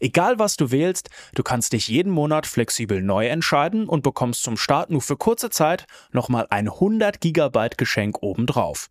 Egal was du wählst, du kannst dich jeden Monat flexibel neu entscheiden und bekommst zum Start nur für kurze Zeit nochmal ein 100 GB Geschenk obendrauf.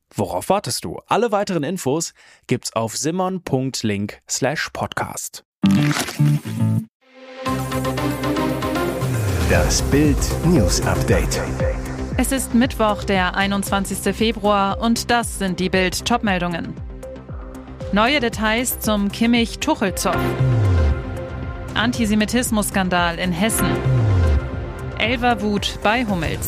Worauf wartest du? Alle weiteren Infos gibt's auf simon.link slash podcast. Das Bild News Update. Es ist Mittwoch, der 21. Februar und das sind die Bild Topmeldungen. Neue Details zum Kimmich-Tuchel-Zoff. Antisemitismus-Skandal in Hessen. Elverwut bei Hummels.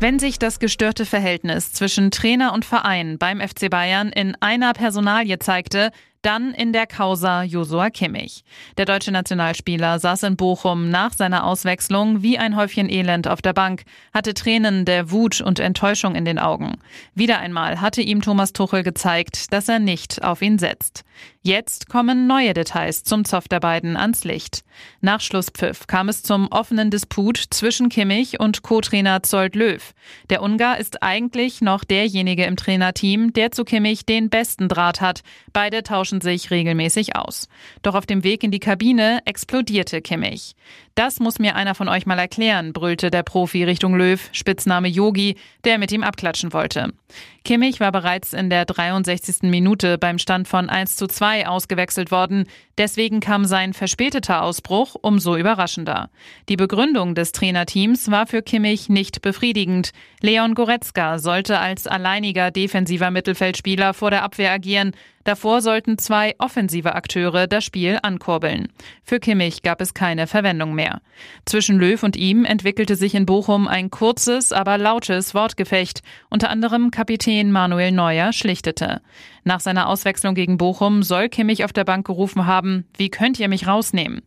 Wenn sich das gestörte Verhältnis zwischen Trainer und Verein beim FC Bayern in einer Personalie zeigte, dann in der Causa Josua Kimmich. Der deutsche Nationalspieler saß in Bochum nach seiner Auswechslung wie ein Häufchen Elend auf der Bank, hatte Tränen der Wut und Enttäuschung in den Augen. Wieder einmal hatte ihm Thomas Tuchel gezeigt, dass er nicht auf ihn setzt. Jetzt kommen neue Details zum Zoff der beiden ans Licht. Nach Schlusspfiff kam es zum offenen Disput zwischen Kimmich und Co-Trainer Zolt Löw. Der Ungar ist eigentlich noch derjenige im Trainerteam, der zu Kimmich den besten Draht hat. Beide tauschen sich regelmäßig aus. Doch auf dem Weg in die Kabine explodierte Kimmich. Das muss mir einer von euch mal erklären, brüllte der Profi Richtung Löw, Spitzname Yogi, der mit ihm abklatschen wollte. Kimmich war bereits in der 63. Minute beim Stand von 1 zu 2 ausgewechselt worden. Deswegen kam sein verspäteter Ausbruch umso überraschender. Die Begründung des Trainerteams war für Kimmich nicht befriedigend. Leon Goretzka sollte als alleiniger defensiver Mittelfeldspieler vor der Abwehr agieren. Davor sollten zwei offensive Akteure das Spiel ankurbeln. Für Kimmich gab es keine Verwendung mehr. Zwischen Löw und ihm entwickelte sich in Bochum ein kurzes, aber lautes Wortgefecht. Unter anderem Kapitän Manuel Neuer schlichtete. Nach seiner Auswechslung gegen Bochum soll Kimmich auf der Bank gerufen haben, wie könnt ihr mich rausnehmen?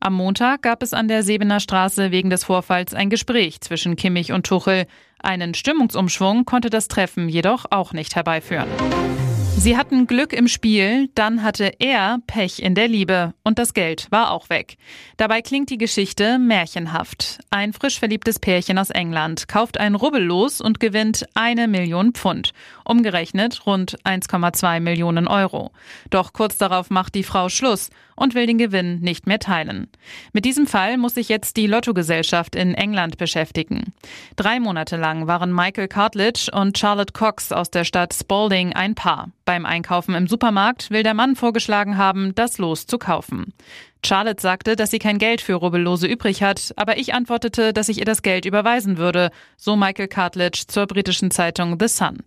Am Montag gab es an der Sebener Straße wegen des Vorfalls ein Gespräch zwischen Kimmich und Tuchel. Einen Stimmungsumschwung konnte das Treffen jedoch auch nicht herbeiführen. Sie hatten Glück im Spiel, dann hatte er Pech in der Liebe und das Geld war auch weg. Dabei klingt die Geschichte märchenhaft. Ein frisch verliebtes Pärchen aus England kauft ein Rubbellos und gewinnt eine Million Pfund. Umgerechnet rund 1,2 Millionen Euro. Doch kurz darauf macht die Frau Schluss und will den Gewinn nicht mehr teilen. Mit diesem Fall muss sich jetzt die Lottogesellschaft in England beschäftigen. Drei Monate lang waren Michael Cartledge und Charlotte Cox aus der Stadt Spalding ein Paar. Beim Einkaufen im Supermarkt will der Mann vorgeschlagen haben, das Los zu kaufen. Charlotte sagte, dass sie kein Geld für Rubbellose übrig hat, aber ich antwortete, dass ich ihr das Geld überweisen würde, so Michael Cartledge zur britischen Zeitung The Sun.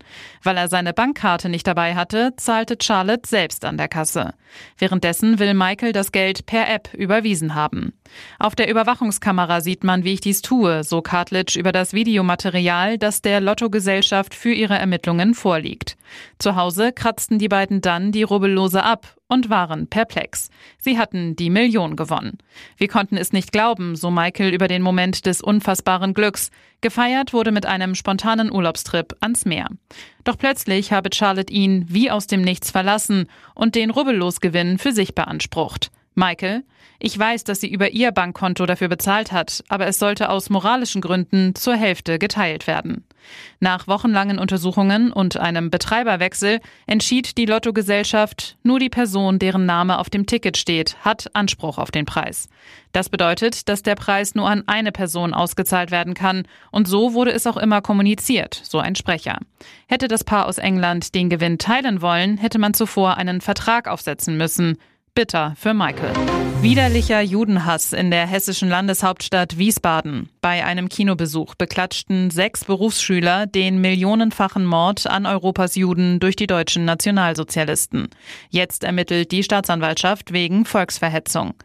Weil er seine Bankkarte nicht dabei hatte, zahlte Charlotte selbst an der Kasse. Währenddessen will Michael das Geld per App überwiesen haben. Auf der Überwachungskamera sieht man, wie ich dies tue, so Cartledge über das Videomaterial, das der Lottogesellschaft für ihre Ermittlungen vorliegt. Zu Hause kratzten die beiden dann die Rubbellose ab und waren perplex. Sie hatten die Million gewonnen. Wir konnten es nicht glauben, so Michael über den Moment des unfassbaren Glücks. Gefeiert wurde mit einem spontanen Urlaubstrip ans Meer. Doch plötzlich habe Charlotte ihn wie aus dem Nichts verlassen und den Rubbellosgewinn für sich beansprucht. Michael, ich weiß, dass sie über ihr Bankkonto dafür bezahlt hat, aber es sollte aus moralischen Gründen zur Hälfte geteilt werden. Nach wochenlangen Untersuchungen und einem Betreiberwechsel entschied die Lottogesellschaft, nur die Person, deren Name auf dem Ticket steht, hat Anspruch auf den Preis. Das bedeutet, dass der Preis nur an eine Person ausgezahlt werden kann, und so wurde es auch immer kommuniziert, so ein Sprecher. Hätte das Paar aus England den Gewinn teilen wollen, hätte man zuvor einen Vertrag aufsetzen müssen. Bitter für Michael. Widerlicher Judenhass in der hessischen Landeshauptstadt Wiesbaden. Bei einem Kinobesuch beklatschten sechs Berufsschüler den millionenfachen Mord an Europas Juden durch die deutschen Nationalsozialisten. Jetzt ermittelt die Staatsanwaltschaft wegen Volksverhetzung.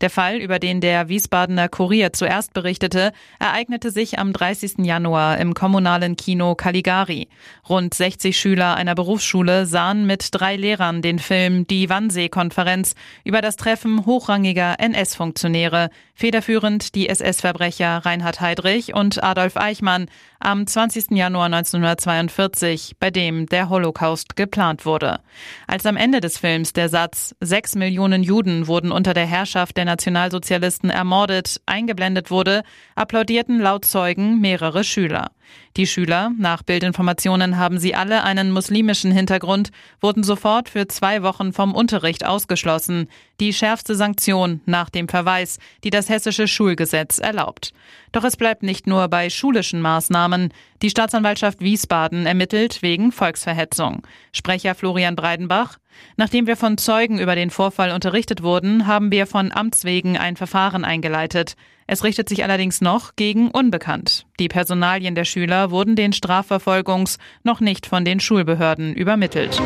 Der Fall, über den der Wiesbadener Kurier zuerst berichtete, ereignete sich am 30. Januar im kommunalen Kino Caligari. Rund 60 Schüler einer Berufsschule sahen mit drei Lehrern den Film Die Wannsee-Konferenz über das Treffen hochrangiger NS-Funktionäre, federführend die SS-Verbrecher Reinhard Heydrich und Adolf Eichmann am 20. Januar 1942, bei dem der Holocaust geplant wurde. Als am Ende des Films der Satz Sechs Millionen Juden wurden unter der Herrschaft der Nationalsozialisten ermordet eingeblendet wurde, applaudierten laut Zeugen mehrere Schüler. Die Schüler, nach Bildinformationen haben sie alle einen muslimischen Hintergrund, wurden sofort für zwei Wochen vom Unterricht ausgeschlossen. Die schärfste Sanktion nach dem Verweis, die das hessische Schulgesetz erlaubt. Doch es bleibt nicht nur bei schulischen Maßnahmen. Die Staatsanwaltschaft Wiesbaden ermittelt wegen Volksverhetzung. Sprecher Florian Breidenbach. Nachdem wir von Zeugen über den Vorfall unterrichtet wurden, haben wir von Amts wegen ein Verfahren eingeleitet. Es richtet sich allerdings noch gegen Unbekannt. Die Personalien der Schüler wurden den Strafverfolgungs noch nicht von den Schulbehörden übermittelt.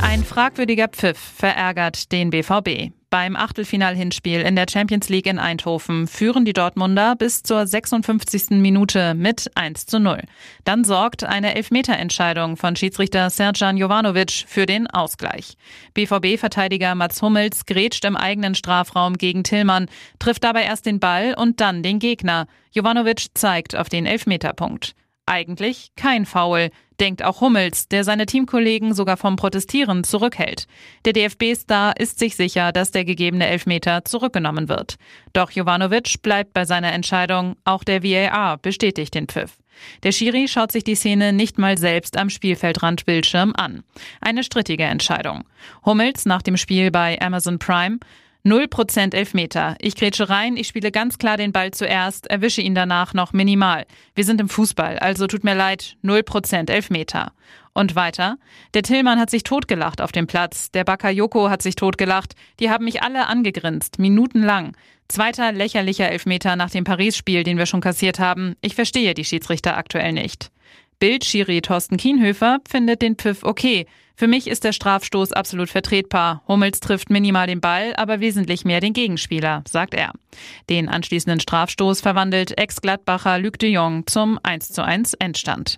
Ein fragwürdiger Pfiff verärgert den BVB. Beim Achtelfinal-Hinspiel in der Champions League in Eindhoven führen die Dortmunder bis zur 56. Minute mit 1 zu 0. Dann sorgt eine Elfmeterentscheidung von Schiedsrichter Serjan Jovanovic für den Ausgleich. BVB-Verteidiger Mats Hummels grätscht im eigenen Strafraum gegen Tillmann, trifft dabei erst den Ball und dann den Gegner. Jovanovic zeigt auf den Elfmeterpunkt. Eigentlich kein Foul, denkt auch Hummels, der seine Teamkollegen sogar vom Protestieren zurückhält. Der DFB-Star ist sich sicher, dass der gegebene Elfmeter zurückgenommen wird. Doch Jovanovic bleibt bei seiner Entscheidung, auch der VAR bestätigt den Pfiff. Der Schiri schaut sich die Szene nicht mal selbst am Spielfeldrandbildschirm an. Eine strittige Entscheidung. Hummels nach dem Spiel bei Amazon Prime 0% Elfmeter. Ich grätsche rein, ich spiele ganz klar den Ball zuerst, erwische ihn danach noch minimal. Wir sind im Fußball, also tut mir leid, 0% Elfmeter. Und weiter. Der Tillmann hat sich totgelacht auf dem Platz. Der Bakayoko hat sich totgelacht. Die haben mich alle angegrinst, minutenlang. Zweiter lächerlicher Elfmeter nach dem Paris-Spiel, den wir schon kassiert haben. Ich verstehe die Schiedsrichter aktuell nicht. Bildschiri Thorsten Kienhöfer findet den Pfiff okay. Für mich ist der Strafstoß absolut vertretbar. Hummels trifft minimal den Ball, aber wesentlich mehr den Gegenspieler, sagt er. Den anschließenden Strafstoß verwandelt Ex-Gladbacher Luc de Jong zum 1:1 Endstand.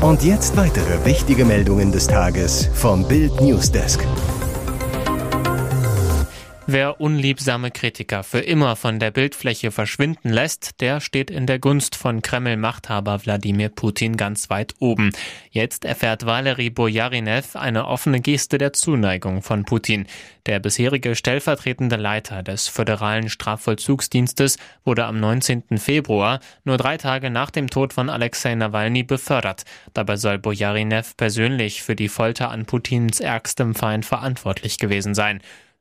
Und jetzt weitere wichtige Meldungen des Tages vom Bild Newsdesk. Wer unliebsame Kritiker für immer von der Bildfläche verschwinden lässt, der steht in der Gunst von Kreml-Machthaber Wladimir Putin ganz weit oben. Jetzt erfährt Valery Bojarinev eine offene Geste der Zuneigung von Putin. Der bisherige stellvertretende Leiter des föderalen Strafvollzugsdienstes wurde am 19. Februar, nur drei Tage nach dem Tod von Alexei Nawalny, befördert. Dabei soll Bojarinev persönlich für die Folter an Putins ärgstem Feind verantwortlich gewesen sein.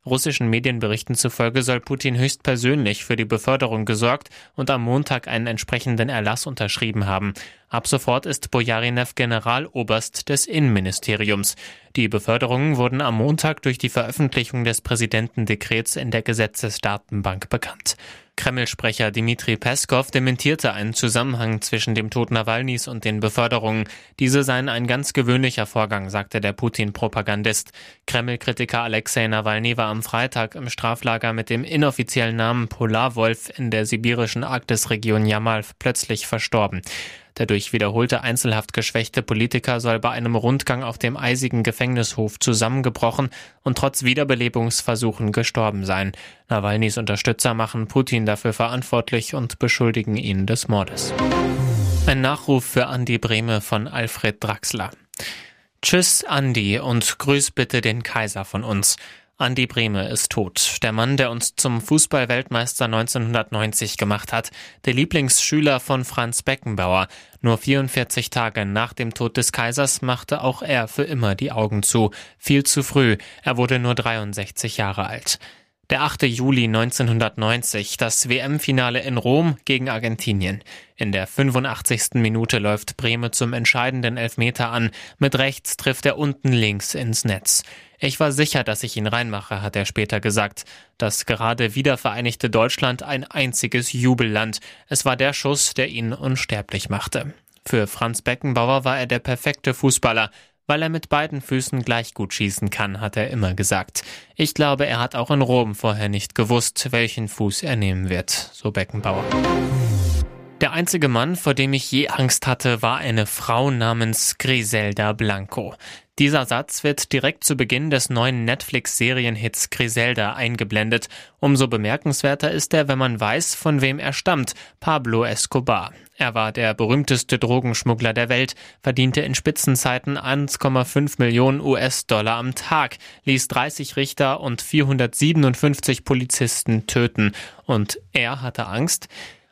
Russischen Medienberichten zufolge soll Putin höchstpersönlich für die Beförderung gesorgt und am Montag einen entsprechenden Erlass unterschrieben haben. Ab sofort ist Bojarinev Generaloberst des Innenministeriums. Die Beförderungen wurden am Montag durch die Veröffentlichung des Präsidentendekrets in der Gesetzesdatenbank bekannt. Kreml-Sprecher Dmitri Peskov dementierte einen Zusammenhang zwischen dem Tod Nawalnys und den Beförderungen. Diese seien ein ganz gewöhnlicher Vorgang, sagte der Putin-Propagandist. Kreml-Kritiker Alexei Nawalny war am Freitag im Straflager mit dem inoffiziellen Namen Polarwolf in der sibirischen Arktisregion Jamal plötzlich verstorben. Der durch wiederholte Einzelhaft geschwächte Politiker soll bei einem Rundgang auf dem eisigen Gefängnishof zusammengebrochen und trotz Wiederbelebungsversuchen gestorben sein. Nawalnys Unterstützer machen Putin dafür verantwortlich und beschuldigen ihn des Mordes. Ein Nachruf für Andi Brehme von Alfred Draxler. Tschüss, Andi, und grüß bitte den Kaiser von uns. Andi Brehme ist tot. Der Mann, der uns zum Fußballweltmeister 1990 gemacht hat. Der Lieblingsschüler von Franz Beckenbauer. Nur 44 Tage nach dem Tod des Kaisers machte auch er für immer die Augen zu. Viel zu früh. Er wurde nur 63 Jahre alt. Der 8. Juli 1990, das WM-Finale in Rom gegen Argentinien. In der 85. Minute läuft Breme zum entscheidenden Elfmeter an. Mit rechts trifft er unten links ins Netz. Ich war sicher, dass ich ihn reinmache, hat er später gesagt. Das gerade wiedervereinigte Deutschland ein einziges Jubelland. Es war der Schuss, der ihn unsterblich machte. Für Franz Beckenbauer war er der perfekte Fußballer. Weil er mit beiden Füßen gleich gut schießen kann, hat er immer gesagt. Ich glaube, er hat auch in Rom vorher nicht gewusst, welchen Fuß er nehmen wird, so Beckenbauer. Der einzige Mann, vor dem ich je Angst hatte, war eine Frau namens Griselda Blanco. Dieser Satz wird direkt zu Beginn des neuen Netflix-Serienhits Griselda eingeblendet. Umso bemerkenswerter ist er, wenn man weiß, von wem er stammt, Pablo Escobar. Er war der berühmteste Drogenschmuggler der Welt, verdiente in Spitzenzeiten 1,5 Millionen US-Dollar am Tag, ließ 30 Richter und 457 Polizisten töten. Und er hatte Angst?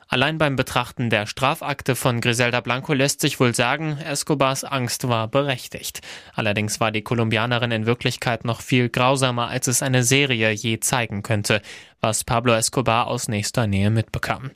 Allein beim Betrachten der Strafakte von Griselda Blanco lässt sich wohl sagen, Escobars Angst war berechtigt. Allerdings war die Kolumbianerin in Wirklichkeit noch viel grausamer, als es eine Serie je zeigen könnte, was Pablo Escobar aus nächster Nähe mitbekam.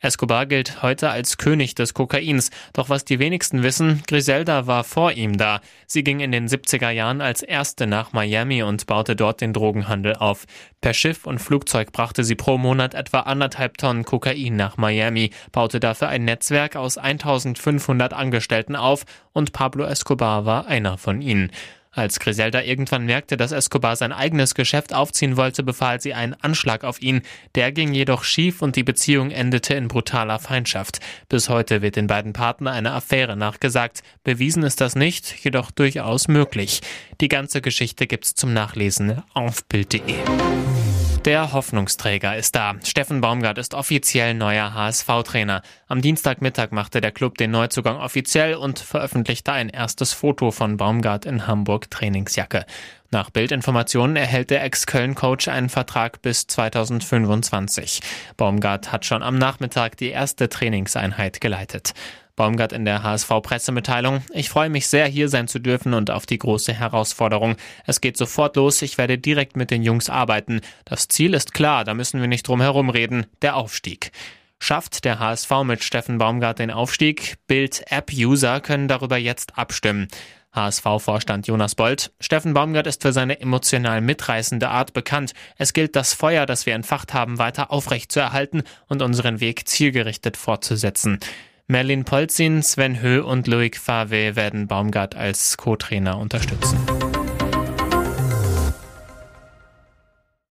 Escobar gilt heute als König des Kokains, doch was die wenigsten wissen, Griselda war vor ihm da. Sie ging in den 70er Jahren als erste nach Miami und baute dort den Drogenhandel auf. Per Schiff und Flugzeug brachte sie pro Monat etwa anderthalb Tonnen Kokain nach Miami, baute dafür ein Netzwerk aus 1500 Angestellten auf und Pablo Escobar war einer von ihnen. Als Griselda irgendwann merkte, dass Escobar sein eigenes Geschäft aufziehen wollte, befahl sie einen Anschlag auf ihn. Der ging jedoch schief und die Beziehung endete in brutaler Feindschaft. Bis heute wird den beiden Partnern eine Affäre nachgesagt. Bewiesen ist das nicht, jedoch durchaus möglich. Die ganze Geschichte gibt's zum Nachlesen auf Bild.de. Der Hoffnungsträger ist da. Steffen Baumgart ist offiziell neuer HSV-Trainer. Am Dienstagmittag machte der Club den Neuzugang offiziell und veröffentlichte ein erstes Foto von Baumgart in Hamburg Trainingsjacke. Nach Bildinformationen erhält der Ex-Köln-Coach einen Vertrag bis 2025. Baumgart hat schon am Nachmittag die erste Trainingseinheit geleitet. Baumgart in der HSV-Pressemitteilung. Ich freue mich sehr, hier sein zu dürfen und auf die große Herausforderung. Es geht sofort los. Ich werde direkt mit den Jungs arbeiten. Das Ziel ist klar, da müssen wir nicht drum herum reden. Der Aufstieg. Schafft der HSV mit Steffen Baumgart den Aufstieg? Bild-App-User können darüber jetzt abstimmen. HSV-Vorstand Jonas Bold. Steffen Baumgart ist für seine emotional mitreißende Art bekannt. Es gilt, das Feuer, das wir entfacht haben, weiter aufrecht zu erhalten und unseren Weg zielgerichtet fortzusetzen. Merlin Polzin, Sven Höh und Loic Fave werden Baumgart als Co-Trainer unterstützen.